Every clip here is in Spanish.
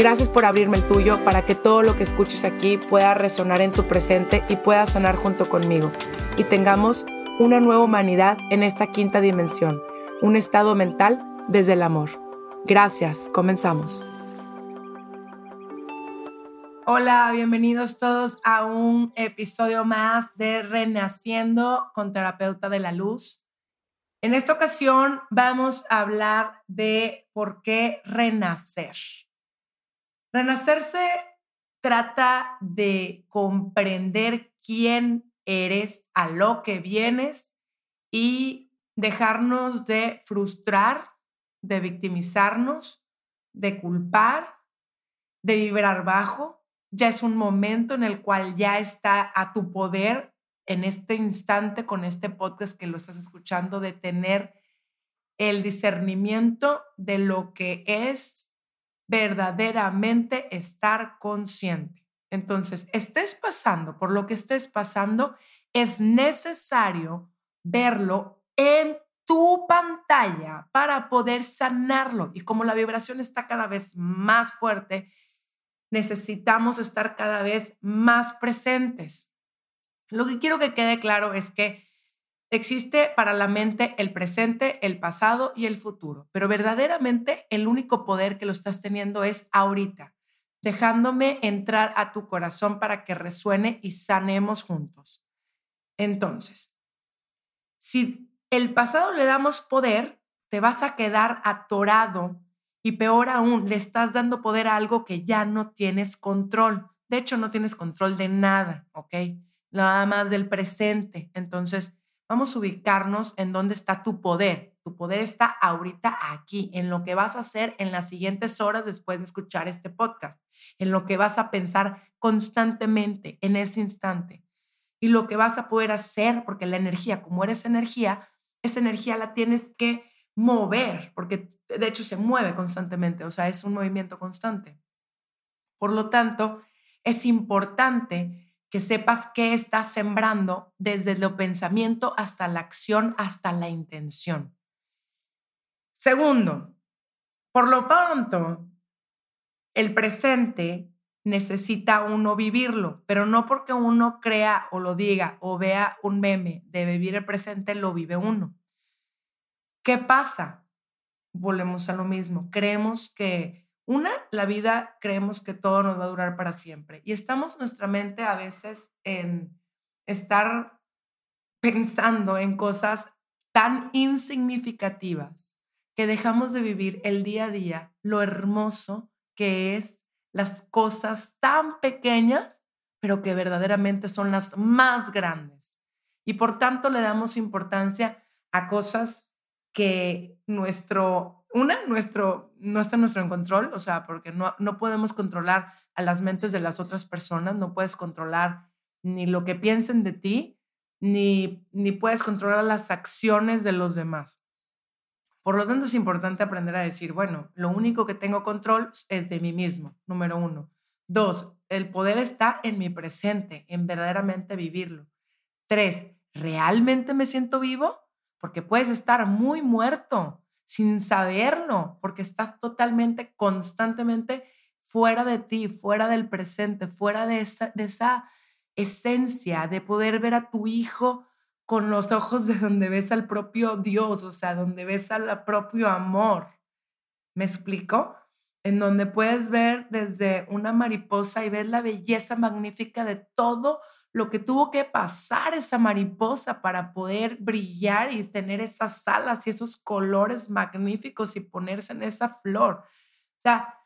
Gracias por abrirme el tuyo para que todo lo que escuches aquí pueda resonar en tu presente y pueda sanar junto conmigo. Y tengamos una nueva humanidad en esta quinta dimensión, un estado mental desde el amor. Gracias, comenzamos. Hola, bienvenidos todos a un episodio más de Renaciendo con Terapeuta de la Luz. En esta ocasión vamos a hablar de por qué renacer. Renacerse trata de comprender quién eres, a lo que vienes y dejarnos de frustrar, de victimizarnos, de culpar, de vibrar bajo. Ya es un momento en el cual ya está a tu poder en este instante con este podcast que lo estás escuchando de tener el discernimiento de lo que es verdaderamente estar consciente. Entonces, estés pasando por lo que estés pasando, es necesario verlo en tu pantalla para poder sanarlo. Y como la vibración está cada vez más fuerte, necesitamos estar cada vez más presentes. Lo que quiero que quede claro es que Existe para la mente el presente, el pasado y el futuro, pero verdaderamente el único poder que lo estás teniendo es ahorita, dejándome entrar a tu corazón para que resuene y sanemos juntos. Entonces, si el pasado le damos poder, te vas a quedar atorado y peor aún, le estás dando poder a algo que ya no tienes control. De hecho, no tienes control de nada, ¿ok? Nada más del presente. Entonces, Vamos a ubicarnos en dónde está tu poder. Tu poder está ahorita aquí, en lo que vas a hacer en las siguientes horas después de escuchar este podcast, en lo que vas a pensar constantemente en ese instante y lo que vas a poder hacer, porque la energía, como eres energía, esa energía la tienes que mover, porque de hecho se mueve constantemente, o sea, es un movimiento constante. Por lo tanto, es importante que sepas qué estás sembrando desde el pensamiento hasta la acción, hasta la intención. Segundo, por lo pronto, el presente necesita uno vivirlo, pero no porque uno crea o lo diga o vea un meme de vivir el presente, lo vive uno. ¿Qué pasa? Volvemos a lo mismo. Creemos que una, la vida creemos que todo nos va a durar para siempre y estamos nuestra mente a veces en estar pensando en cosas tan insignificativas que dejamos de vivir el día a día, lo hermoso que es las cosas tan pequeñas, pero que verdaderamente son las más grandes. Y por tanto le damos importancia a cosas que nuestro una, nuestro, no está nuestro en control, o sea, porque no, no podemos controlar a las mentes de las otras personas, no puedes controlar ni lo que piensen de ti, ni, ni puedes controlar las acciones de los demás. Por lo tanto, es importante aprender a decir, bueno, lo único que tengo control es de mí mismo, número uno. Dos, el poder está en mi presente, en verdaderamente vivirlo. Tres, ¿realmente me siento vivo? Porque puedes estar muy muerto, sin saberlo, porque estás totalmente, constantemente fuera de ti, fuera del presente, fuera de esa, de esa esencia de poder ver a tu hijo con los ojos de donde ves al propio Dios, o sea, donde ves al propio amor. ¿Me explico? En donde puedes ver desde una mariposa y ves la belleza magnífica de todo lo que tuvo que pasar esa mariposa para poder brillar y tener esas alas y esos colores magníficos y ponerse en esa flor. O sea,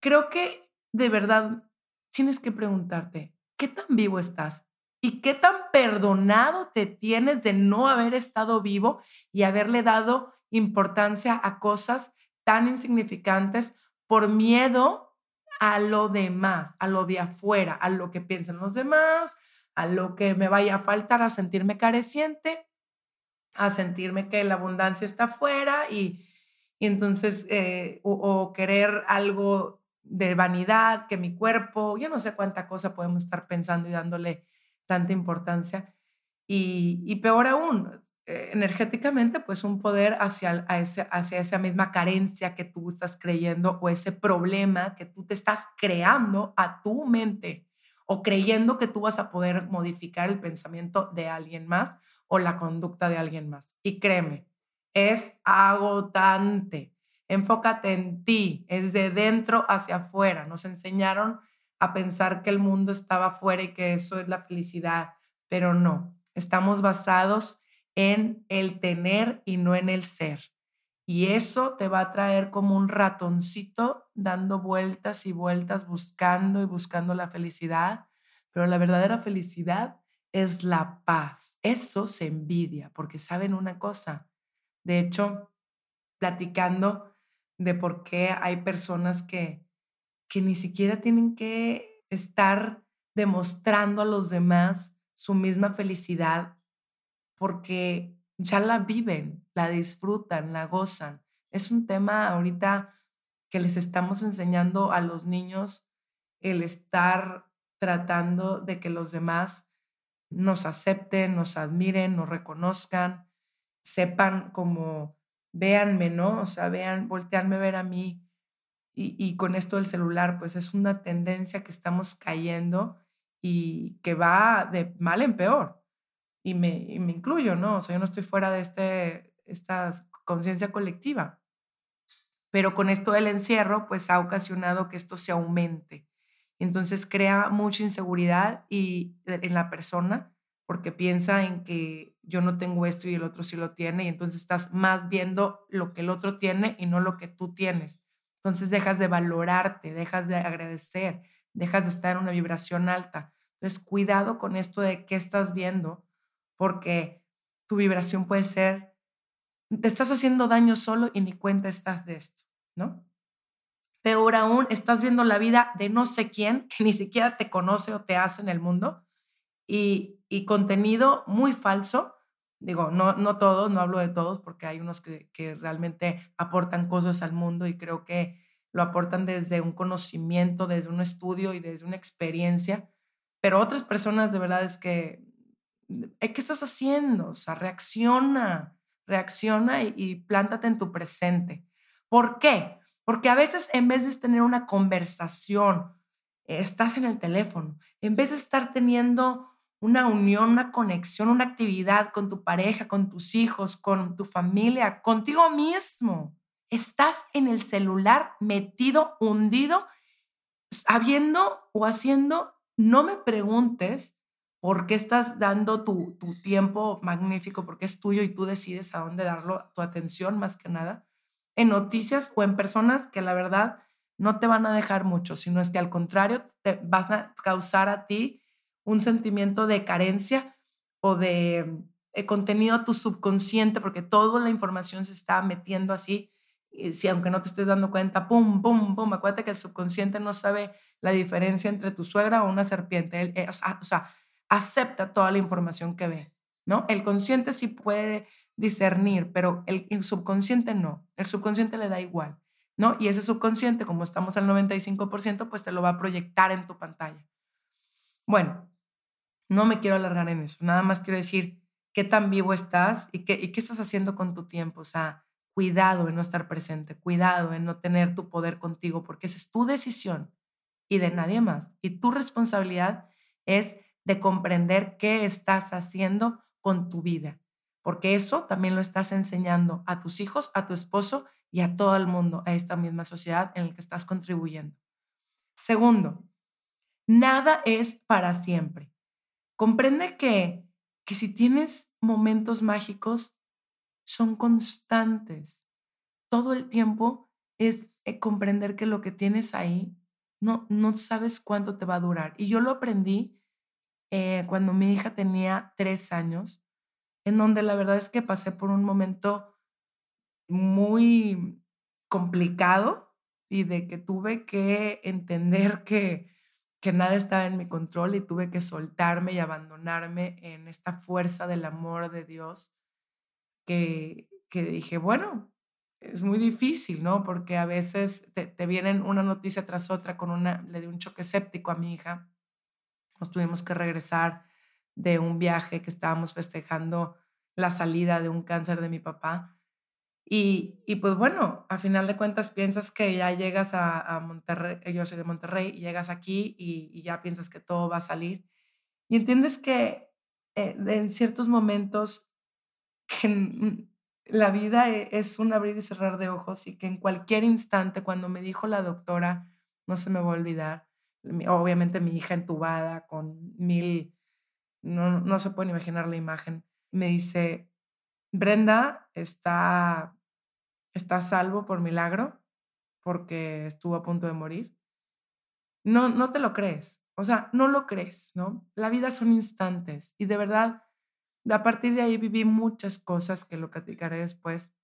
creo que de verdad tienes que preguntarte, ¿qué tan vivo estás? ¿Y qué tan perdonado te tienes de no haber estado vivo y haberle dado importancia a cosas tan insignificantes por miedo a lo demás, a lo de afuera, a lo que piensan los demás, a lo que me vaya a faltar, a sentirme careciente, a sentirme que la abundancia está afuera y, entonces, eh, o, querer algo de vanidad, que mi cuerpo, yo no sé cuánta cosa podemos estar pensando y dándole tanta importancia. Y, y peor aún, eh, energéticamente, pues un poder hacia, ese, hacia esa misma carencia que tú estás creyendo o ese problema que tú te estás creando a tu mente o creyendo que tú vas a poder modificar el pensamiento de alguien más o la conducta de alguien más. Y créeme, es agotante. Enfócate en ti, es de dentro hacia afuera. Nos enseñaron a pensar que el mundo estaba afuera y que eso es la felicidad, pero no, estamos basados en el tener y no en el ser. Y eso te va a traer como un ratoncito dando vueltas y vueltas buscando y buscando la felicidad, pero la verdadera felicidad es la paz. Eso se envidia, porque saben una cosa. De hecho, platicando de por qué hay personas que, que ni siquiera tienen que estar demostrando a los demás su misma felicidad, porque ya la viven, la disfrutan, la gozan. Es un tema ahorita que les estamos enseñando a los niños el estar tratando de que los demás nos acepten, nos admiren, nos reconozcan, sepan como, véanme, ¿no? O sea, vean, voltearme a ver a mí. Y, y con esto del celular, pues es una tendencia que estamos cayendo y que va de mal en peor y me, me incluyo, ¿no? O sea, yo no estoy fuera de este, esta conciencia colectiva. Pero con esto del encierro, pues ha ocasionado que esto se aumente. Entonces crea mucha inseguridad y, en la persona porque piensa en que yo no tengo esto y el otro sí lo tiene y entonces estás más viendo lo que el otro tiene y no lo que tú tienes. Entonces dejas de valorarte, dejas de agradecer, dejas de estar en una vibración alta. Entonces cuidado con esto de qué estás viendo porque tu vibración puede ser, te estás haciendo daño solo y ni cuenta estás de esto, ¿no? Peor aún, estás viendo la vida de no sé quién que ni siquiera te conoce o te hace en el mundo y, y contenido muy falso. Digo, no, no todos, no hablo de todos porque hay unos que, que realmente aportan cosas al mundo y creo que lo aportan desde un conocimiento, desde un estudio y desde una experiencia, pero otras personas de verdad es que ¿qué estás haciendo? O sea, reacciona, reacciona y, plántate en tu presente. ¿Por qué? Porque a veces en vez de tener una conversación, estás en el teléfono, en vez de estar teniendo una unión, una conexión, una actividad con tu pareja, con tus hijos, con tu familia, contigo mismo, estás en el celular metido, hundido, habiendo o haciendo, no me preguntes ¿Por qué estás dando tu, tiempo magnífico? Porque es tuyo y tú decides a dónde darlo, tu atención más que nada, en noticias o en personas que la verdad no te van a dejar mucho, sino es que al contrario te vas a causar a ti un sentimiento de carencia o de eh, contenido a tu subconsciente, porque toda la información se está metiendo así, y si aunque no te estés dando cuenta, pum, pum, pum, acuérdate que el subconsciente no sabe la diferencia entre tu suegra o una serpiente, eh, o sea, acepta toda la información que ve, ¿no? El consciente sí puede discernir, pero el, subconsciente no. El subconsciente le da igual, ¿no? Y ese subconsciente, como estamos al 95%, pues te lo va a proyectar en tu pantalla. Bueno, no me quiero alargar en eso, nada más quiero decir qué tan vivo estás y qué, y qué estás haciendo con tu tiempo. O sea, cuidado en no estar presente, cuidado en no tener tu poder contigo, porque esa es tu decisión y de nadie más. Y tu responsabilidad es de comprender qué estás haciendo con tu vida, porque eso también lo estás enseñando a tus hijos, a tu esposo y a todo el mundo, a esta misma sociedad en la que estás contribuyendo. Segundo, nada es para siempre. comprende que, que si tienes momentos mágicos, son constantes. Todo el tiempo es eh, comprender que lo que tienes ahí no, no sabes cuánto te va a durar. Y yo lo aprendí eh, cuando mi hija tenía tres años, en donde la verdad es que pasé por un momento muy complicado y de que tuve que entender que, que nada estaba en mi control y tuve que soltarme y abandonarme en esta fuerza del amor de Dios que, que dije, bueno, es muy difícil, ¿no? Porque a veces te, te, vienen una noticia tras otra con una, le di un choque séptico a mi hija. Nos tuvimos que regresar de un viaje que estábamos festejando la salida de un cáncer de mi papá. Y, pues bueno, a final de cuentas piensas que ya llegas a, Monterrey, yo soy de Monterrey, llegas aquí y, y, ya piensas que todo va a salir. Y entiendes que eh, en ciertos momentos que la vida e, es un abrir y cerrar de ojos y que en cualquier instante, cuando me dijo la doctora, no se me va a olvidar, obviamente mi hija entubada con mil, no, no se pueden imaginar la imagen, me dice, Brenda está, está salvo por milagro porque estuvo a punto de morir. No, no te lo crees, o sea, no lo crees, ¿no? La vida son instantes y de verdad a partir de ahí viví muchas cosas que lo platicaré después,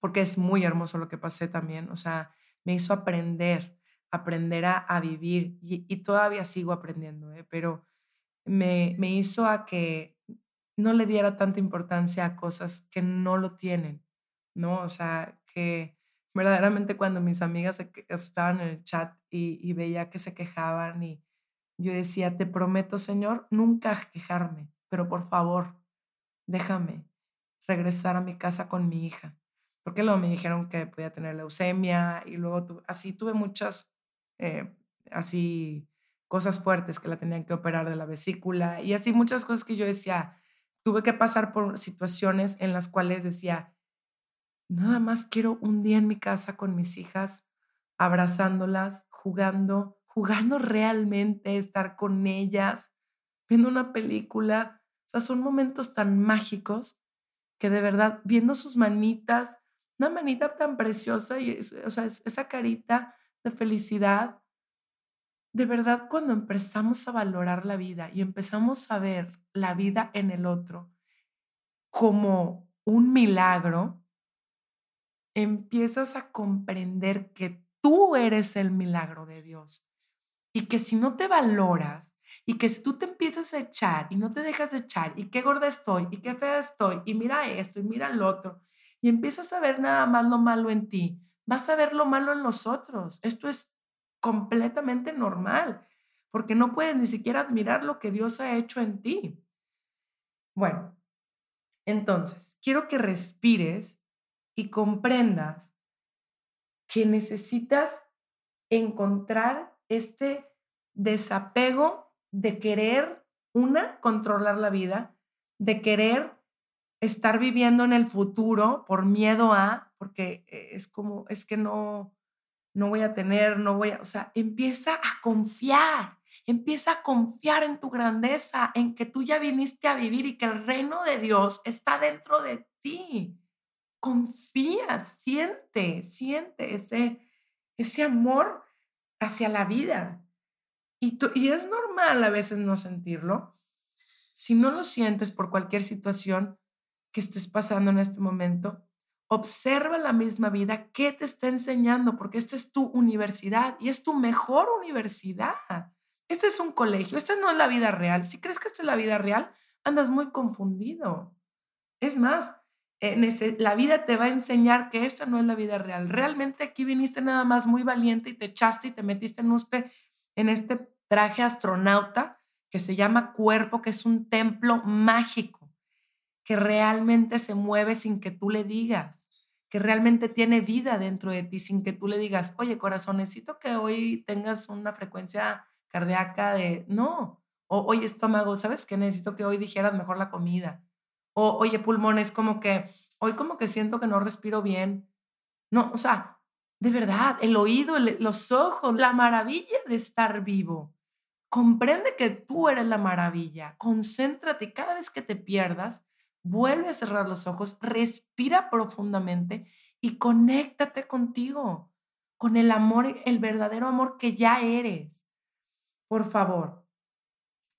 porque es muy hermoso lo que pasé también. O sea, me hizo aprender, aprender a, vivir y, todavía sigo aprendiendo, ¿eh? pero me, me hizo a que no le diera tanta importancia a cosas que no lo tienen, ¿no? O sea, que verdaderamente cuando mis amigas estaban en el chat y, y veía que se quejaban y yo decía, te prometo, Señor, nunca quejarme, pero por favor, déjame regresar a mi casa con mi hija. Porque luego me dijeron que podía tener leucemia y luego así tuve muchas, eh, así cosas fuertes que la tenían que operar de la vesícula y así muchas cosas que yo decía, tuve que pasar por situaciones en las cuales decía, nada más quiero un día en mi casa con mis hijas, abrazándolas, jugando, jugando realmente, estar con ellas, viendo una película. O sea, son momentos tan mágicos que de verdad, viendo sus manitas, una manita tan preciosa y, o sea, esa carita de felicidad, de verdad, cuando empezamos a valorar la vida y empezamos a ver la vida en el otro como un milagro, empiezas a comprender que tú eres el milagro de Dios y que si no te valoras y que si tú te empiezas a echar y no te dejas de echar, y qué gorda estoy, y qué fea estoy, y mira esto, y mira lo otro, y empiezas a ver nada más lo malo en ti, vas a ver lo malo en los otros. Esto es completamente normal, porque no puedes ni siquiera admirar lo que Dios ha hecho en ti. Bueno, entonces, quiero que respires y comprendas que necesitas encontrar este desapego de querer, una, controlar la vida, de querer estar viviendo en el futuro por miedo a, porque eh, es como, es que no, no voy a tener, no voy a, o sea, empieza a confiar, empieza a confiar en tu grandeza, en que tú ya viniste a vivir y que el reino de Dios está dentro de ti. Confía, siente, siente ese, ese amor hacia la vida. Y, y es normal a veces no sentirlo. Si no lo sientes por cualquier situación que estés pasando en este momento, observa la misma vida que te está enseñando, porque esta es tu universidad y es tu mejor universidad. Este es un colegio, esta no es la vida real. Si crees que esta es la vida real, andas muy confundido. Es más, la vida te va a enseñar que esta no es la vida real. Realmente aquí viniste nada más muy valiente y te echaste y te metiste en usted en este traje astronauta que se llama cuerpo, que es un templo mágico, que realmente se mueve sin que tú le digas, que realmente tiene vida dentro de ti sin que tú le digas, oye corazón, necesito que hoy tengas una frecuencia cardíaca de, no, o oye estómago, ¿sabes qué? Necesito que hoy dijeras mejor la comida. O oye pulmones, como que hoy como que siento que no respiro bien. No, o sea, de verdad, el oído, los ojos, la maravilla de estar vivo. comprende que tú eres la maravilla, concéntrate cada vez que te pierdas, vuelve a cerrar los ojos, respira profundamente y conéctate contigo, con el amor, el verdadero amor que ya eres. Por favor,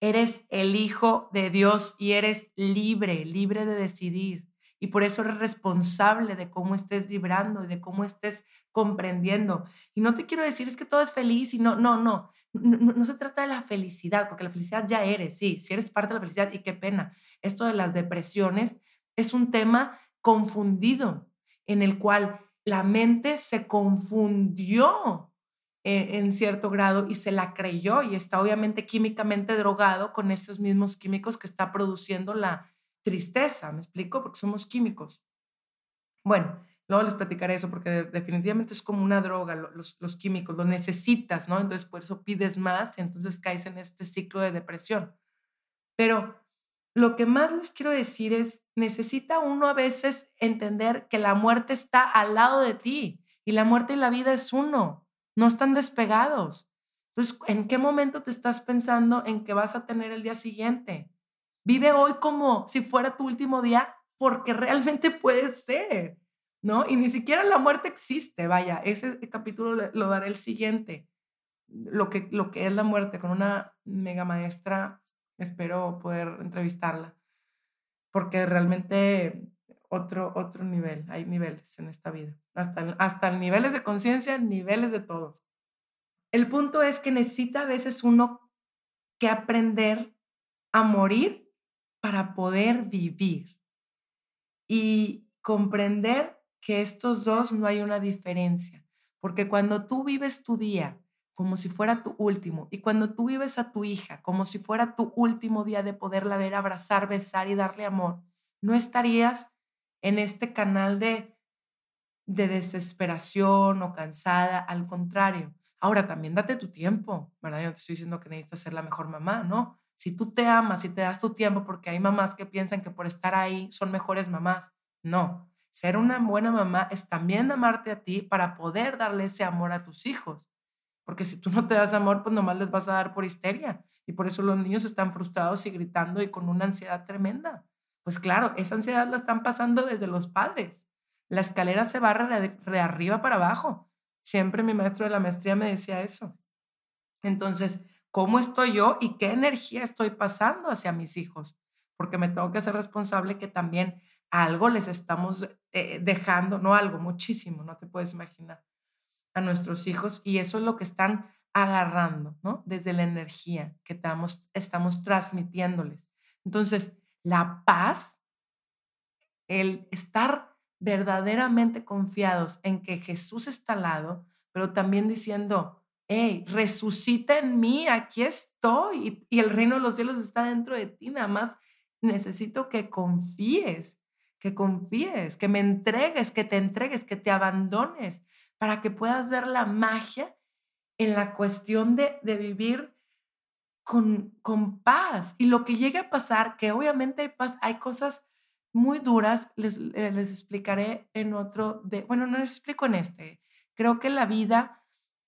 eres el hijo de Dios y eres libre, libre de decidir. Y por eso eres responsable de cómo estés vibrando y de cómo estés comprendiendo. Y no te quiero decir es que todo es feliz y no, no, no. No, se trata de la felicidad, porque la felicidad ya eres, sí, si eres parte de la felicidad y qué pena. Esto de las depresiones es un tema confundido en el cual la mente se confundió eh, en cierto grado y se la creyó y está obviamente químicamente drogado con esos mismos químicos que está produciendo la tristeza, ¿me explico? Porque somos químicos. Bueno, luego les platicaré eso porque definitivamente es como una droga, los, los químicos, lo necesitas, ¿no? Entonces por eso pides más y entonces caes en este ciclo de depresión. Pero lo que más les quiero decir es, necesita uno a veces entender que la muerte está al lado de ti y la muerte y la vida es uno, no están despegados. Entonces, ¿en qué momento te estás pensando en que vas a tener el día siguiente? Vive hoy como si fuera tu último día porque realmente puede ser, ¿no? Y ni siquiera la muerte existe, vaya, ese capítulo lo daré el siguiente, lo que, lo que es la muerte con una mega maestra Espero poder entrevistarla, porque realmente otro, otro nivel, hay niveles en esta vida, hasta, hasta niveles de conciencia, niveles de todo. El punto es que necesita a veces uno que aprender a morir para poder vivir y comprender que estos dos no hay una diferencia, porque cuando tú vives tu día como si fuera tu último. Y cuando tú vives a tu hija como si fuera tu último día de poderla ver, abrazar, besar y darle amor, no estarías en este canal de, de desesperación o cansada, al contrario. Ahora también date tu tiempo, ¿verdad? Yo no te estoy diciendo que necesitas ser la mejor mamá, ¿no? Si tú te amas y te das tu tiempo, porque hay mamás que piensan que por estar ahí son mejores mamás. No, ser una buena mamá es también amarte a ti para poder darle ese amor a tus hijos. Porque si tú no te das amor, pues nomás les vas a dar por histeria. Y por eso los niños están frustrados y gritando y con una ansiedad tremenda. Pues claro, esa ansiedad la están pasando desde los padres. La escalera se barra de, arriba para abajo. Siempre mi maestro de la maestría me decía eso. Entonces, ¿cómo estoy yo y qué energía estoy pasando hacia mis hijos? Porque me tengo que ser responsable que también algo les estamos eh, dejando, no algo, muchísimo, no te puedes imaginar a nuestros hijos y eso es lo que están agarrando, ¿no? Desde la energía que estamos, estamos transmitiéndoles. Entonces, la paz, el estar verdaderamente confiados en que Jesús está al lado, pero también diciendo, hey, resucita en mí, aquí estoy y, y el reino de los cielos está dentro de ti, nada más necesito que confíes, que confíes, que me entregues, que te entregues, que te abandones, para que puedas ver la magia en la cuestión de, vivir con, con, paz. Y lo que llegue a pasar, que obviamente hay, paz, hay cosas muy duras, les, eh, les explicaré en otro, de, bueno, no les explico en este. Creo que la vida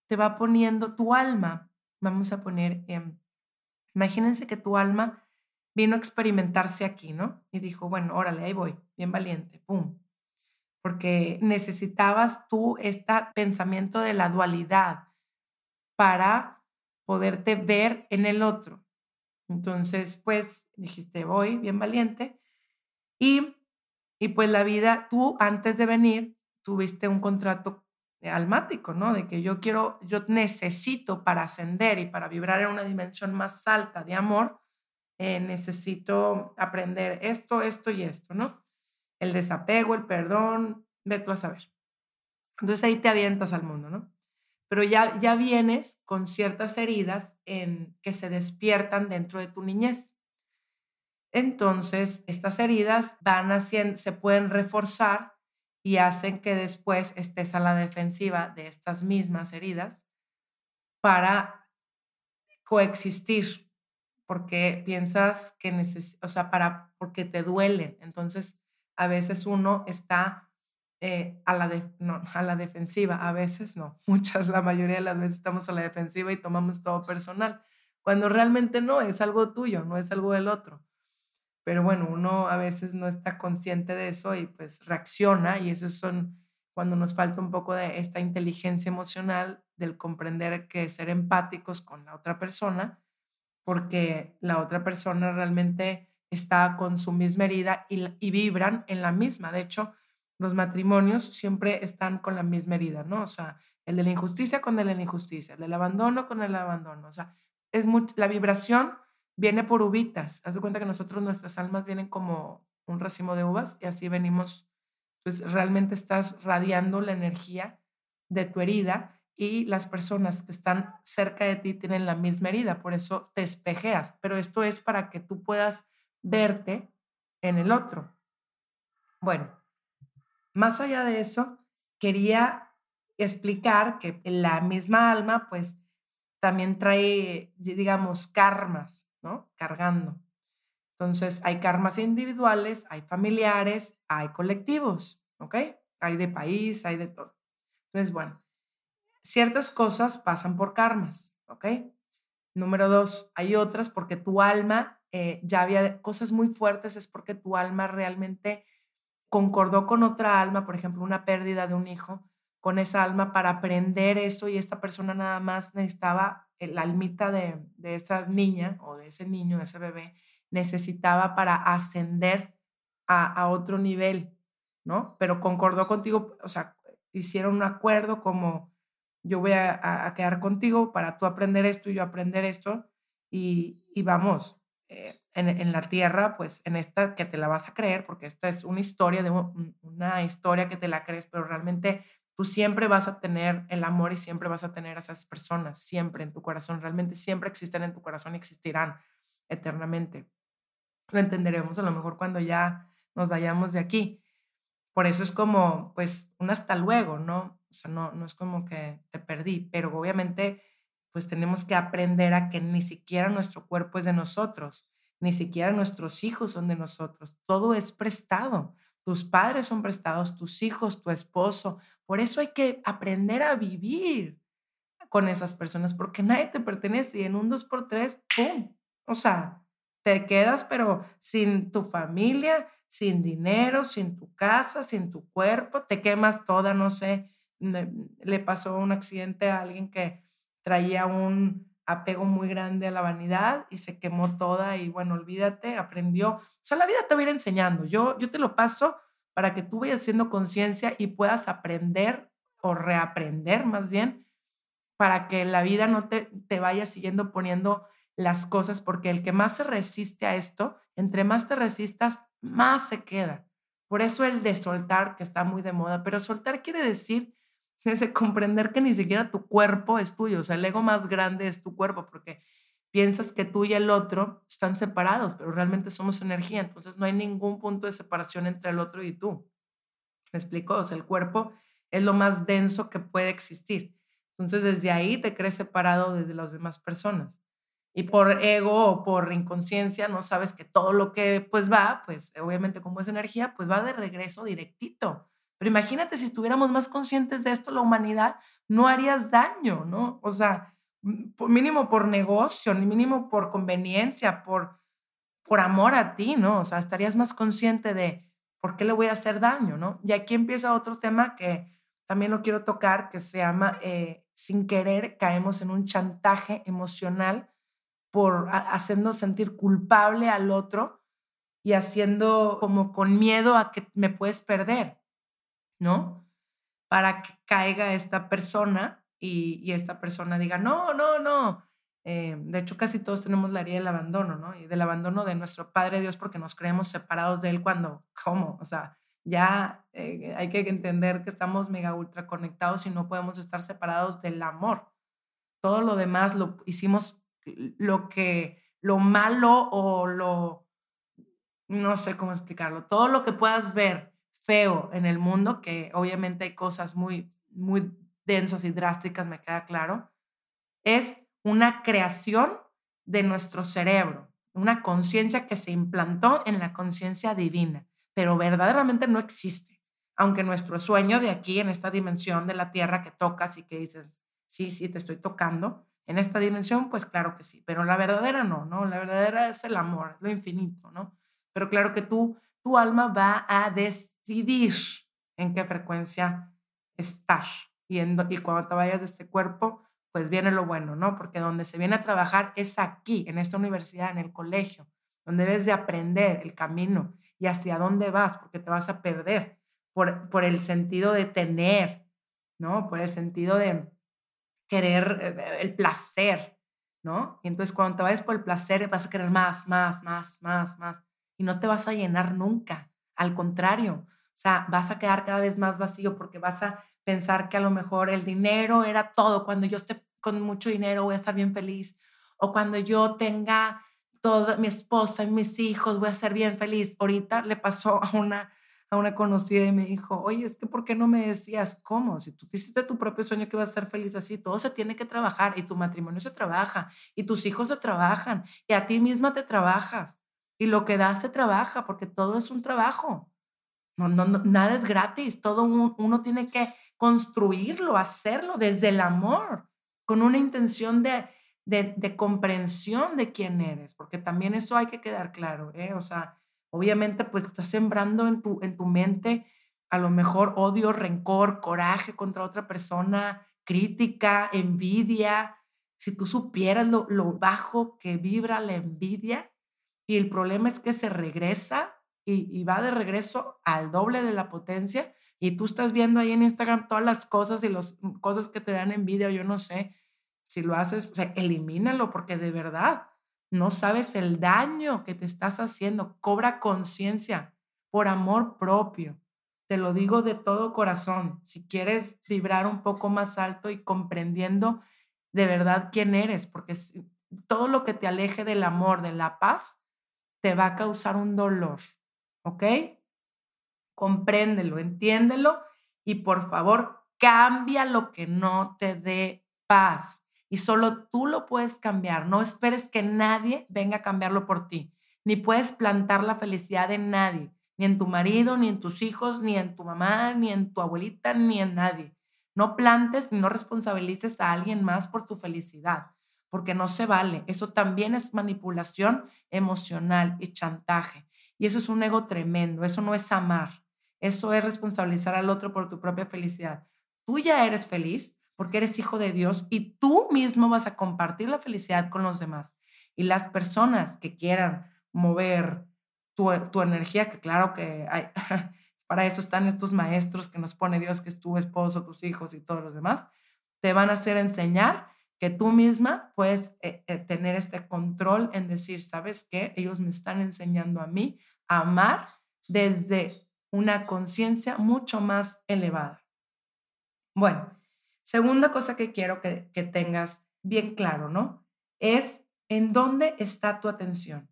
te va poniendo tu alma, vamos a poner, imagínense que tu alma vino a experimentarse aquí, ¿no? Y dijo, bueno, órale, ahí voy, bien valiente, pum, porque necesitabas tú este pensamiento de la dualidad para poderte ver en el otro. Entonces, pues dijiste, voy, bien valiente. Y, y pues la vida, tú antes de venir, tuviste un contrato almático, ¿no? De que yo quiero, yo necesito para ascender y para vibrar en una dimensión más alta de amor, eh, necesito aprender esto, esto y esto, ¿no? el desapego, el perdón, ve tú a saber. Entonces ahí te avientas al mundo, ¿no? Pero ya, ya vienes con ciertas heridas en, que se despiertan dentro de tu niñez. Entonces, estas heridas van haciendo, se pueden reforzar y hacen que después estés a la defensiva de estas mismas heridas para coexistir, porque piensas que neces o sea, para, porque te duelen. Entonces, a veces uno está eh, a, la a la defensiva, a veces no, muchas, la mayoría de las veces estamos a la defensiva y tomamos todo personal, cuando realmente no, es algo tuyo, no es algo del otro. Pero bueno, uno a veces no está consciente de eso y pues reacciona y eso son cuando nos falta un poco de esta inteligencia emocional del comprender que ser empáticos con la otra persona, porque la otra persona realmente está con su misma herida y, vibran en la misma. De hecho, los matrimonios siempre están con la misma herida, ¿no? O sea, el de la injusticia con el de la injusticia, el del abandono con el abandono. O sea, es la vibración viene por uvitas. Haz de cuenta que nosotros, nuestras almas vienen como un racimo de uvas y así venimos, pues realmente estás radiando la energía de tu herida y las personas que están cerca de ti tienen la misma herida, por eso te espejeas, pero esto es para que tú puedas verte en el otro. Bueno, más allá de eso, quería explicar que la misma alma, pues, también trae, digamos, karmas, ¿no? Cargando. Entonces, hay karmas individuales, hay familiares, hay colectivos, ¿ok? Hay de país, hay de todo. Entonces, bueno, ciertas cosas pasan por karmas, ¿ok? Número dos, hay otras porque tu alma eh, ya había cosas muy fuertes, es porque tu alma realmente concordó con otra alma, por ejemplo, una pérdida de un hijo, con esa alma para aprender eso y esta persona nada más necesitaba, la almita de, de esa niña o de ese niño, de ese bebé, necesitaba para ascender a, a otro nivel, ¿no? Pero concordó contigo, o sea, hicieron un acuerdo como yo voy a, a quedar contigo para tú aprender esto y yo aprender esto y, y vamos, eh, en, en, la tierra, pues en esta que te la vas a creer, porque esta es una historia, de una historia que te la crees, pero realmente tú siempre vas a tener el amor y siempre vas a tener a esas personas, siempre en tu corazón, realmente siempre existen en tu corazón y existirán eternamente. Lo entenderemos a lo mejor cuando ya nos vayamos de aquí. Por eso es como, pues, un hasta luego, ¿no? O sea, no, no es como que te perdí, pero obviamente, pues tenemos que aprender a que ni siquiera nuestro cuerpo es de nosotros, ni siquiera nuestros hijos son de nosotros, todo es prestado. Tus padres son prestados, tus hijos, tu esposo. Por eso hay que aprender a vivir con esas personas, porque nadie te pertenece y en un dos por tres, ¡pum! O sea, te quedas pero sin tu familia, sin dinero, sin tu casa, sin tu cuerpo, te quemas toda, no sé, le pasó un accidente a alguien que traía un apego muy grande a la vanidad y se quemó toda y bueno, olvídate, aprendió. O sea, la vida te va a ir enseñando. Yo, yo te lo paso para que tú vayas haciendo conciencia y puedas aprender o reaprender más bien para que la vida no te, te vaya siguiendo poniendo las cosas, porque el que más se resiste a esto, entre más te resistas, más se queda. Por eso el de soltar, que está muy de moda, pero soltar quiere decir es comprender que ni siquiera tu cuerpo es tuyo, o sea, el ego más grande es tu cuerpo, porque piensas que tú y el otro están separados, pero realmente somos energía, entonces no hay ningún punto de separación entre el otro y tú. ¿Me explico? O sea, el cuerpo es lo más denso que puede existir. Entonces, desde ahí te crees separado de las demás personas. Y por ego o por inconsciencia no sabes que todo lo que pues va, pues obviamente como es energía, pues va de regreso directito. Pero imagínate si estuviéramos más conscientes de esto, la humanidad, no harías daño, ¿no? O sea, mínimo por negocio, ni mínimo por conveniencia, por, por amor a ti, ¿no? O sea, estarías más consciente de por qué le voy a hacer daño, ¿no? Y aquí empieza otro tema que también lo quiero tocar, que se llama, eh, sin querer, caemos en un chantaje emocional por haciendo sentir culpable al otro y haciendo como con miedo a que me puedes perder. ¿No? Para que caiga esta persona y, esta persona diga, no, no, no. Eh, de hecho, casi todos tenemos la herida del abandono, ¿no? Y del abandono de nuestro Padre Dios porque nos creemos separados de Él cuando, ¿cómo? O sea, ya eh, hay que entender que estamos mega ultra conectados y no podemos estar separados del amor. Todo lo demás lo hicimos lo que, lo malo o lo, no sé cómo explicarlo, todo lo que puedas ver feo en el mundo, que obviamente hay cosas muy, muy densas y drásticas, me queda claro, es una creación de nuestro cerebro, una conciencia que se implantó en la conciencia divina, pero verdaderamente no existe. Aunque nuestro sueño de aquí, en esta dimensión de la tierra que tocas y que dices, sí, sí, te estoy tocando, En esta dimensión, pues claro que sí, pero la verdadera no, ¿no? La verdadera es el amor, lo infinito, ¿no? Pero claro que tú, tu alma va a decidir en qué frecuencia estar. Y, y cuando te vayas de este cuerpo, pues viene lo bueno, ¿no? Porque donde se viene a trabajar es aquí, en esta universidad, en el colegio, donde debes de aprender el camino y hacia dónde vas, porque te vas a perder por, por el sentido de tener, ¿no? Por el sentido de querer eh, el placer, ¿no? Y entonces cuando te vayas por el placer vas a querer más, más, más, más, más. Y no te vas a llenar nunca. Al contrario, o sea, vas a quedar cada vez más vacío porque vas a pensar que a lo mejor el dinero era todo. Cuando yo esté con mucho dinero voy a estar bien feliz. O cuando yo tenga toda mi esposa y mis hijos voy a ser bien feliz. Ahorita le pasó a una, a una conocida y me dijo, oye, es que ¿por qué no me decías cómo? Si tú hiciste tu propio sueño que vas a ser feliz así, todo se tiene que trabajar y tu matrimonio se trabaja y tus hijos se trabajan y a ti misma te trabajas y lo que das se trabaja porque todo es un trabajo. No, no, nada es gratis, todo uno tiene que construirlo, hacerlo desde el amor, con una intención de, de, comprensión de quién eres, porque también eso hay que quedar claro, ¿eh? O sea, obviamente pues estás sembrando en tu, en tu mente a lo mejor odio, rencor, coraje contra otra persona, crítica, envidia. Si tú supieras lo, lo bajo que vibra la envidia y el problema es que se regresa y, va de regreso al doble de la potencia, y tú estás viendo ahí en Instagram todas las cosas y las mm, cosas que te dan envidia, yo no sé, si lo haces, o sea, elimínalo porque de verdad no sabes el daño que te estás haciendo. Cobra conciencia por amor propio. Te lo digo de todo corazón. Si quieres vibrar un poco más alto y comprendiendo de verdad quién eres, porque todo lo que te aleje del amor, de la paz, te va a causar un dolor. ¿Ok? compréndelo, entiéndelo y por favor cambia lo que no te dé paz. Y solo tú lo puedes cambiar. No esperes que nadie venga a cambiarlo por ti. Ni puedes plantar la felicidad en nadie, ni en tu marido, ni en tus hijos, ni en tu mamá, ni en tu abuelita, ni en nadie. No plantes ni no responsabilices a alguien más por tu felicidad, porque no se vale. Eso también es manipulación emocional y chantaje. Y eso es un ego tremendo. Eso no es amar. Eso es responsabilizar al otro por tu propia felicidad. Tú ya eres feliz porque eres hijo de Dios y tú mismo vas a compartir la felicidad con los demás. Y las personas que quieran mover tu, tu energía, que claro que hay, para eso están estos maestros que nos pone Dios, que es tu esposo, tus hijos y todos los demás, te van a hacer enseñar que tú misma puedes eh, eh, tener este control en decir, ¿sabes qué? Ellos me están enseñando a mí a amar desde una conciencia mucho más elevada. Bueno, segunda cosa que quiero que, tengas bien claro, ¿no? Es en dónde está tu atención.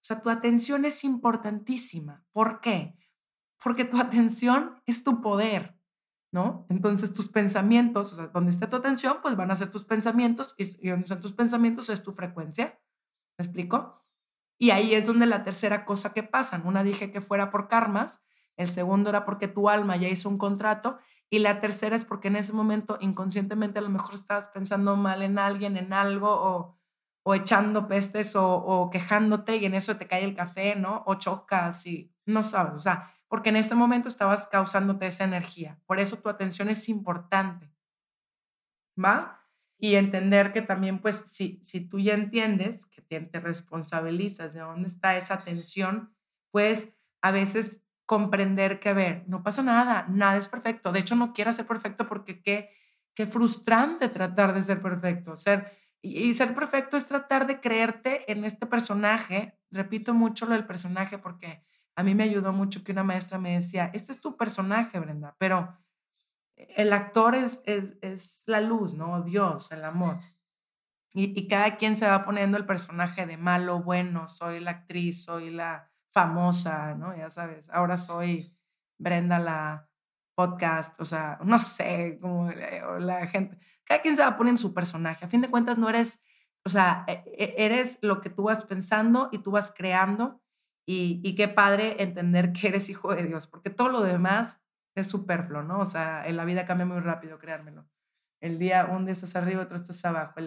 O sea, tu atención es importantísima. ¿Por qué? Porque tu atención es tu poder, ¿no? Entonces tus pensamientos, o sea, donde esté tu atención, pues van a ser tus pensamientos y donde están tus pensamientos es tu frecuencia. ¿Me explico? Y ahí es donde la tercera cosa que pasa. Una dije que fuera por karmas el segundo era porque tu alma ya hizo un contrato y la tercera es porque en ese momento inconscientemente a lo mejor estabas pensando mal en alguien, en algo o, o echando pestes o, o, quejándote y en eso te cae el café, ¿no? O chocas y no sabes, o sea, porque en ese momento estabas causándote esa energía. Por eso tu atención es importante, ¿va? Y entender que también, pues, si, si tú ya entiendes que te, responsabilizas de dónde está esa atención, pues a veces comprender que, a ver, no pasa nada, nada es perfecto. De hecho, no quieras ser perfecto porque qué, qué frustrante tratar de ser perfecto. Ser, y, ser perfecto es tratar de creerte en este personaje. Repito mucho lo del personaje porque a mí me ayudó mucho que una maestra me decía, este es tu personaje, Brenda, pero el actor es, es, es la luz, ¿no? Dios, el amor. Y, y, cada quien se va poniendo el personaje de malo, bueno, soy la actriz, soy la famosa, ¿no? Ya sabes, ahora soy Brenda la podcast, o sea, no sé, como la gente, cada quien se va en su personaje, a fin de cuentas no eres, o sea, e, e, eres lo que tú vas pensando y tú vas creando y, qué padre entender que eres hijo de Dios, porque todo lo demás es superfluo, ¿no? O sea, en la vida cambia muy rápido, créanmelo. El día, un día estás arriba, otro estás abajo.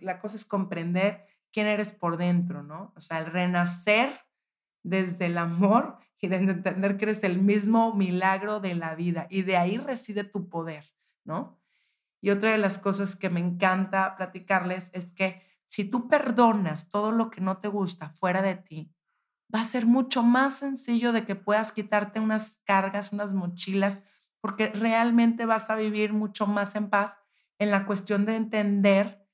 la cosa es comprender quién eres por dentro, ¿no? O sea, el renacer desde el amor y de entender que eres el mismo milagro de la vida y de ahí reside tu poder, ¿no? Y otra de las cosas que me encanta platicarles es que si tú perdonas todo lo que no te gusta fuera de ti, va a ser mucho más sencillo de que puedas quitarte unas cargas, unas mochilas, porque realmente vas a vivir mucho más en paz en la cuestión de entender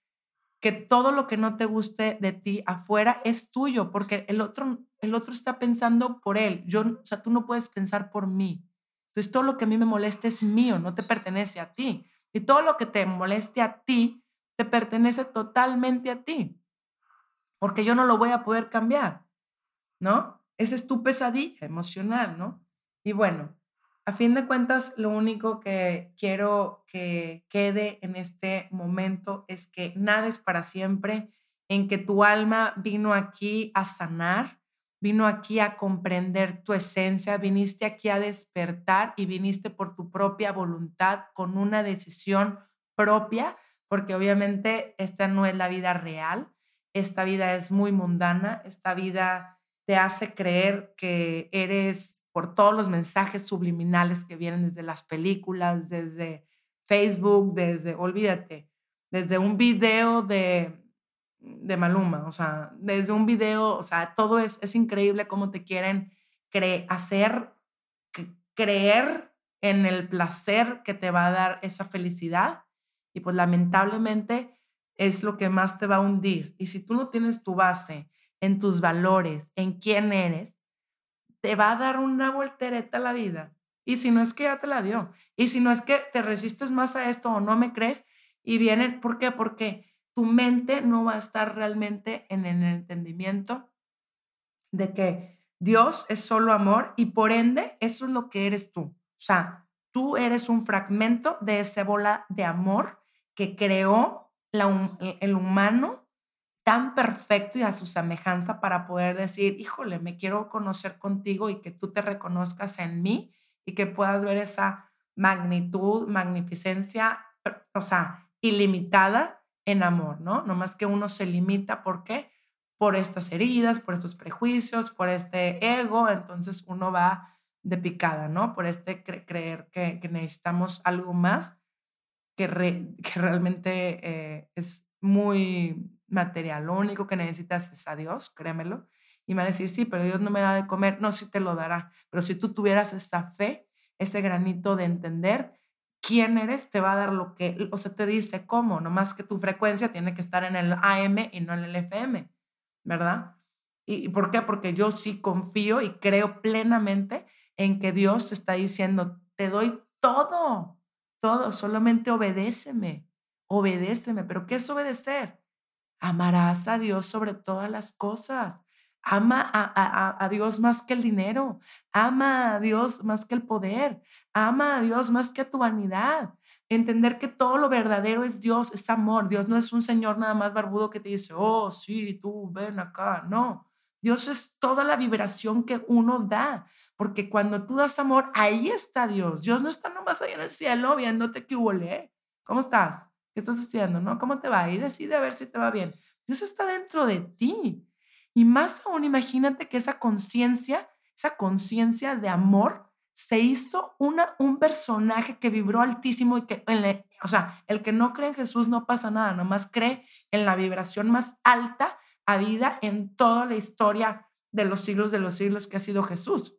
que todo lo que no te guste de ti afuera es tuyo, porque el otro, el otro está pensando por él. Yo, o sea, tú no puedes pensar por mí. Entonces, todo lo que a mí me molesta es mío, no te pertenece a ti. Y todo lo que te moleste a ti, te pertenece totalmente a ti, porque yo no lo voy a poder cambiar, ¿no? Esa es tu pesadilla emocional, ¿no? Y bueno, a fin de cuentas, lo único que quiero que quede en este momento es que nada es para siempre, en que tu alma vino aquí a sanar, vino aquí a comprender tu esencia, viniste aquí a despertar y viniste por tu propia voluntad con una decisión propia, porque obviamente esta no es la vida real, esta vida es muy mundana, esta vida te hace creer que eres por todos los mensajes subliminales que vienen desde las películas, desde Facebook, desde, olvídate, desde un video de, de Maluma, o sea, desde un video, o sea, todo es, es increíble cómo te quieren hacer creer en el placer que te va a dar esa felicidad y pues lamentablemente es lo que más te va a hundir. Y si tú no tienes tu base en tus valores, en quién eres, te va a dar una voltereta a la vida. Y si no es que ya te la dio. Y si no es que te resistes más a esto o no me crees y vienen, ¿por qué? Porque tu mente no va a estar realmente en el entendimiento de que Dios es solo amor y por ende eso es lo que eres tú. O sea, tú eres un fragmento de esa bola de amor que creó el humano tan perfecto y a su semejanza para poder decir, híjole, me quiero conocer contigo y que tú te reconozcas en mí y que puedas ver esa magnitud, magnificencia, o sea, ilimitada en amor, ¿no? No más que uno se limita, ¿por qué? Por estas heridas, por estos prejuicios, por este ego, entonces uno va de picada, ¿no? Por este creer que, necesitamos algo más que, que realmente eh, es muy material. Lo único que necesitas es a Dios, créemelo. Y me van a decir, sí, pero Dios no me da de comer. No, sí te lo dará. Pero si tú tuvieras esa fe, ese granito de entender quién eres, te va a dar lo que, o sea, te dice cómo, nomás que tu frecuencia tiene que estar en el AM y no en el FM, ¿verdad? ¿Y por qué? Porque yo sí confío y creo plenamente en que Dios te está diciendo, te doy todo, todo, solamente obedéceme, obedéceme. ¿Pero qué es obedecer? Amarás a Dios sobre todas las cosas. Ama a, Dios más que el dinero. Ama a Dios más que el poder. Ama a Dios más que a tu vanidad. Entender que todo lo verdadero es Dios, es amor. Dios no es un Señor nada más barbudo que te dice, oh, sí, tú ven acá. No. Dios es toda la vibración que uno da. Porque cuando tú das amor, ahí está Dios. Dios no está nomás ahí en el cielo viéndote que hubo, ¿Cómo estás? ¿Qué estás haciendo? ¿No? ¿Cómo te va? Y decide a ver si te va bien. Dios está dentro de ti. Y más aún, imagínate que esa conciencia, esa conciencia de amor, se hizo una, un personaje que vibró altísimo y que, o sea, el que no cree en Jesús no pasa nada, nomás cree en la vibración más alta a vida en toda la historia de los siglos de los siglos que ha sido Jesús.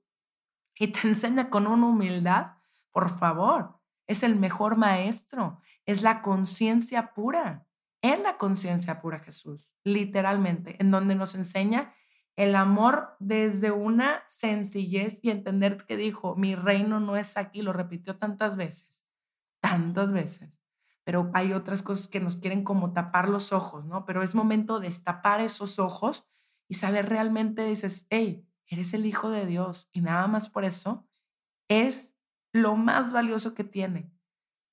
Y te enseña con una humildad, por favor, es el mejor maestro, es la conciencia pura, es la conciencia pura Jesús, literalmente, en donde nos enseña el amor desde una sencillez y entender que dijo, mi reino no es aquí, lo repitió tantas veces, tantas veces. Pero hay otras cosas que nos quieren como tapar los ojos, ¿no? Pero es momento de destapar esos ojos y saber realmente, dices, hey, eres el Hijo de Dios y nada más por eso es lo más valioso que tiene.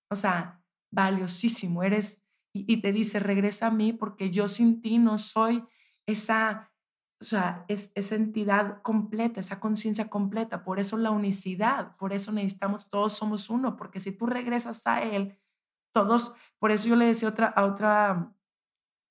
O sea, valiosísimo, eres, y, te dice, regresa a mí porque yo sin ti no soy esa, o sea, es, esa entidad completa, esa conciencia completa, por eso la unicidad, por eso necesitamos, todos somos uno, porque si tú regresas a Él, todos, por eso yo le decía otra, a otra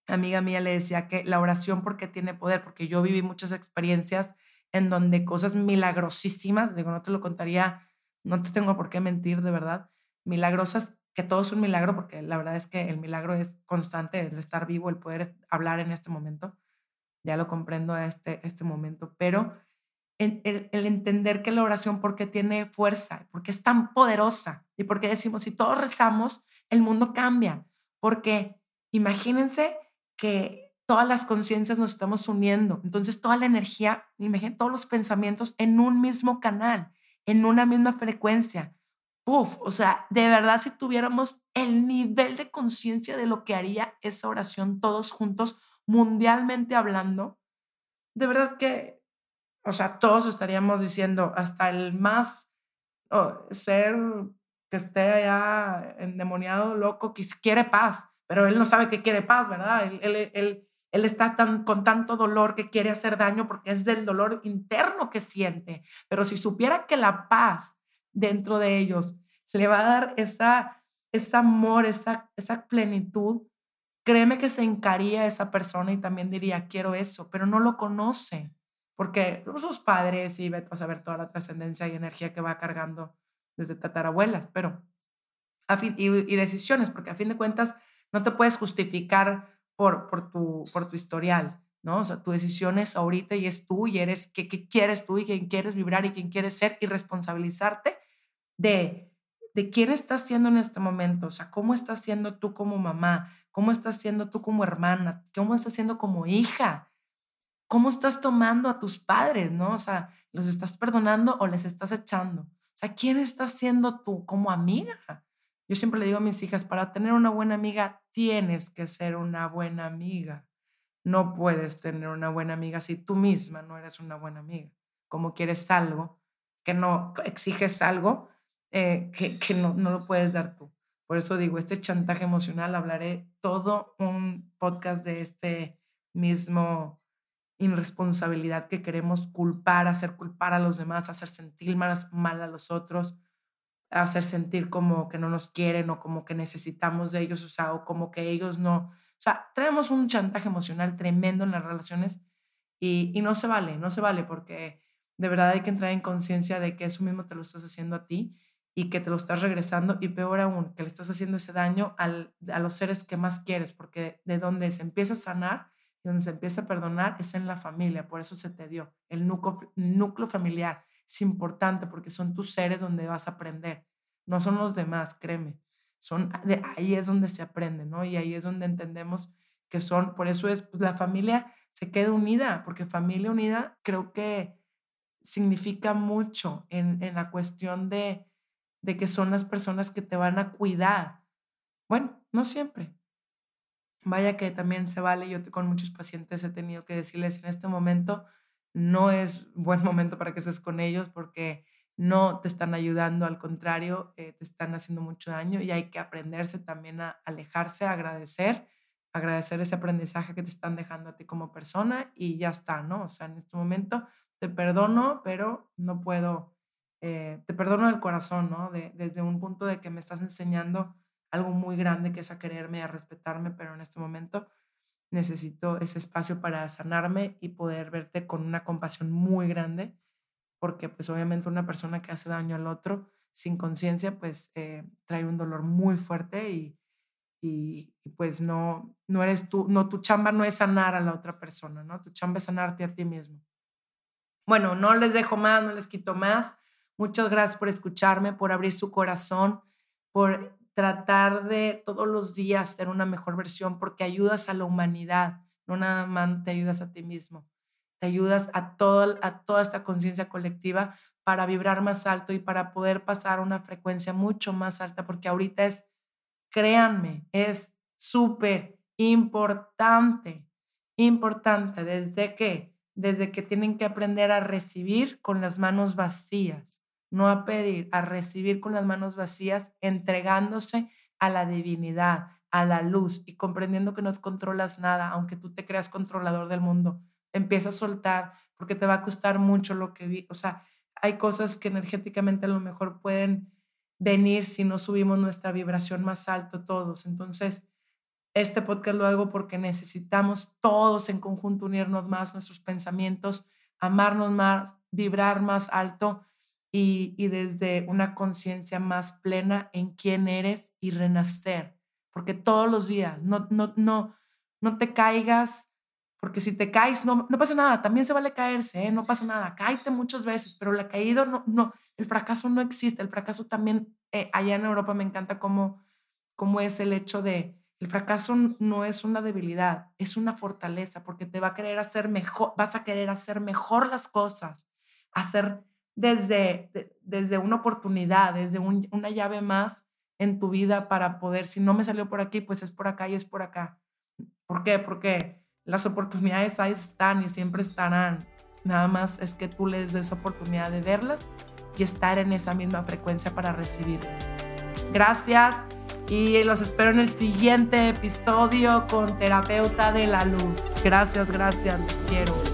amiga mía, le decía que la oración porque tiene poder, porque yo viví muchas experiencias en donde cosas milagrosísimas, digo, no te lo contaría, no te tengo por qué mentir, de verdad, milagrosas, que todo es un milagro, porque la verdad es que el milagro es constante, el estar vivo, el poder hablar en este momento, ya lo comprendo a este, este momento, pero el, entender que la oración porque tiene fuerza, porque es tan poderosa y porque decimos, si todos rezamos, el mundo cambia, porque imagínense que todas las conciencias nos estamos uniendo. Entonces, toda la energía, imagínate todos los pensamientos en un mismo canal, en una misma frecuencia. Uf, o sea, de verdad, si tuviéramos el nivel de conciencia de lo que haría esa oración todos juntos, mundialmente hablando, de verdad que, o sea, todos estaríamos diciendo, hasta el más oh, ser que esté allá endemoniado, loco, que quiere paz, pero él no sabe que quiere paz, ¿verdad? Él, él, él, él está tan, con tanto dolor que quiere hacer daño porque es del dolor interno que siente. Pero si supiera que la paz dentro de ellos le va a dar esa, ese amor, esa, esa plenitud, créeme que se encaría esa persona y también diría, quiero eso, pero no lo conoce, porque sus padres y vete a saber toda la trascendencia y energía que va cargando desde tatarabuelas, pero a fin, y, y decisiones, porque a fin de cuentas no te puedes justificar por, por, tu, por tu historial, ¿no? O sea, tu decisión es ahorita y es tú y eres qué, qué quieres tú y quién quieres vibrar y quién quieres ser y responsabilizarte de, de quién estás siendo en este momento, o sea, cómo estás siendo tú como mamá, cómo estás siendo tú como hermana, cómo estás siendo como hija, cómo estás tomando a tus padres, ¿no? O sea, ¿los estás perdonando o les estás echando? O sea, ¿quién estás siendo tú como amiga? Yo siempre le digo a mis hijas, para tener una buena amiga tienes que ser una buena amiga. No puedes tener una buena amiga si tú misma no eres una buena amiga. Como quieres algo, que no exiges algo eh, que, que no, no lo puedes dar tú. Por eso digo, este chantaje emocional, hablaré todo un podcast de este mismo irresponsabilidad que queremos culpar, hacer culpar a los demás, hacer sentir mal a los otros hacer sentir como que no nos quieren o como que necesitamos de ellos, o sea, o como que ellos no, o sea, traemos un chantaje emocional tremendo en las relaciones y, y no se vale, no se vale porque de verdad hay que entrar en conciencia de que eso mismo te lo estás haciendo a ti y que te lo estás regresando y peor aún, que le estás haciendo ese daño al, a los seres que más quieres, porque de donde se empieza a sanar y donde se empieza a perdonar es en la familia, por eso se te dio el núcleo, núcleo familiar es importante porque son tus seres donde vas a aprender, no son los demás, créeme. Son de ahí es donde se aprende, ¿no? Y ahí es donde entendemos que son, por eso es pues, la familia se queda unida, porque familia unida creo que significa mucho en, en la cuestión de, de que son las personas que te van a cuidar. Bueno, no siempre. Vaya que también se vale, yo con muchos pacientes he tenido que decirles en este momento, no es buen momento para que estés con ellos porque no te están ayudando, al contrario, eh, te están haciendo mucho daño y hay que aprenderse también a alejarse, agradecer, agradecer ese aprendizaje que te están dejando a ti como persona y ya está, ¿no? O sea, en este momento te perdono, pero no puedo, eh, te perdono del corazón, ¿no? desde un punto de que me estás enseñando algo muy grande que es a quererme, a respetarme, pero en este momento necesito ese espacio para sanarme y poder verte con una compasión muy grande, porque pues obviamente una persona que hace daño al otro sin conciencia pues eh, trae un dolor muy fuerte y, y, pues no, no eres tú, no, tu chamba no es sanar a la otra persona, ¿no? Tu chamba es sanarte a ti mismo. Bueno, no les dejo más, no les quito más. Muchas gracias por escucharme, por abrir su corazón, por tratar de todos los días ser una mejor versión porque ayudas a la humanidad, no nada más te ayudas a ti mismo, te ayudas a, todo, a toda esta conciencia colectiva para vibrar más alto y para poder pasar a una frecuencia mucho más alta, porque ahorita es, créanme, es súper importante, importante, desde que, desde que tienen que aprender a recibir con las manos vacías no a pedir, a recibir con las manos vacías, entregándose a la divinidad, a la luz y comprendiendo que no controlas nada, aunque tú te creas controlador del mundo. Empieza a soltar porque te va a costar mucho lo que vi. O sea, hay cosas que energéticamente a lo mejor pueden venir si no subimos nuestra vibración más alto todos. Entonces, este podcast lo hago porque necesitamos todos en conjunto unirnos más nuestros pensamientos, amarnos más, vibrar más alto y, y desde una conciencia más plena en quién eres y renacer. Porque todos los días, no, no, no, no te caigas, porque si te caes, no, no pasa nada, también se vale caerse, ¿eh? no pasa nada, cáete muchas veces, pero la caída no, no, el fracaso no existe, el fracaso también, eh, allá en Europa me encanta cómo, cómo es el hecho de, el fracaso no es una debilidad, es una fortaleza, porque te va a querer hacer mejor, vas a querer hacer mejor las cosas, hacer desde, desde una oportunidad, desde una llave más en tu vida para poder, si no me salió por aquí, pues es por acá y es por acá. ¿Por qué? Porque las oportunidades ahí están y siempre estarán. Nada más es que tú les des oportunidad de verlas y estar en esa misma frecuencia para recibirlas. Gracias y los espero en el siguiente episodio con Terapeuta de la Luz. Gracias, gracias, los quiero.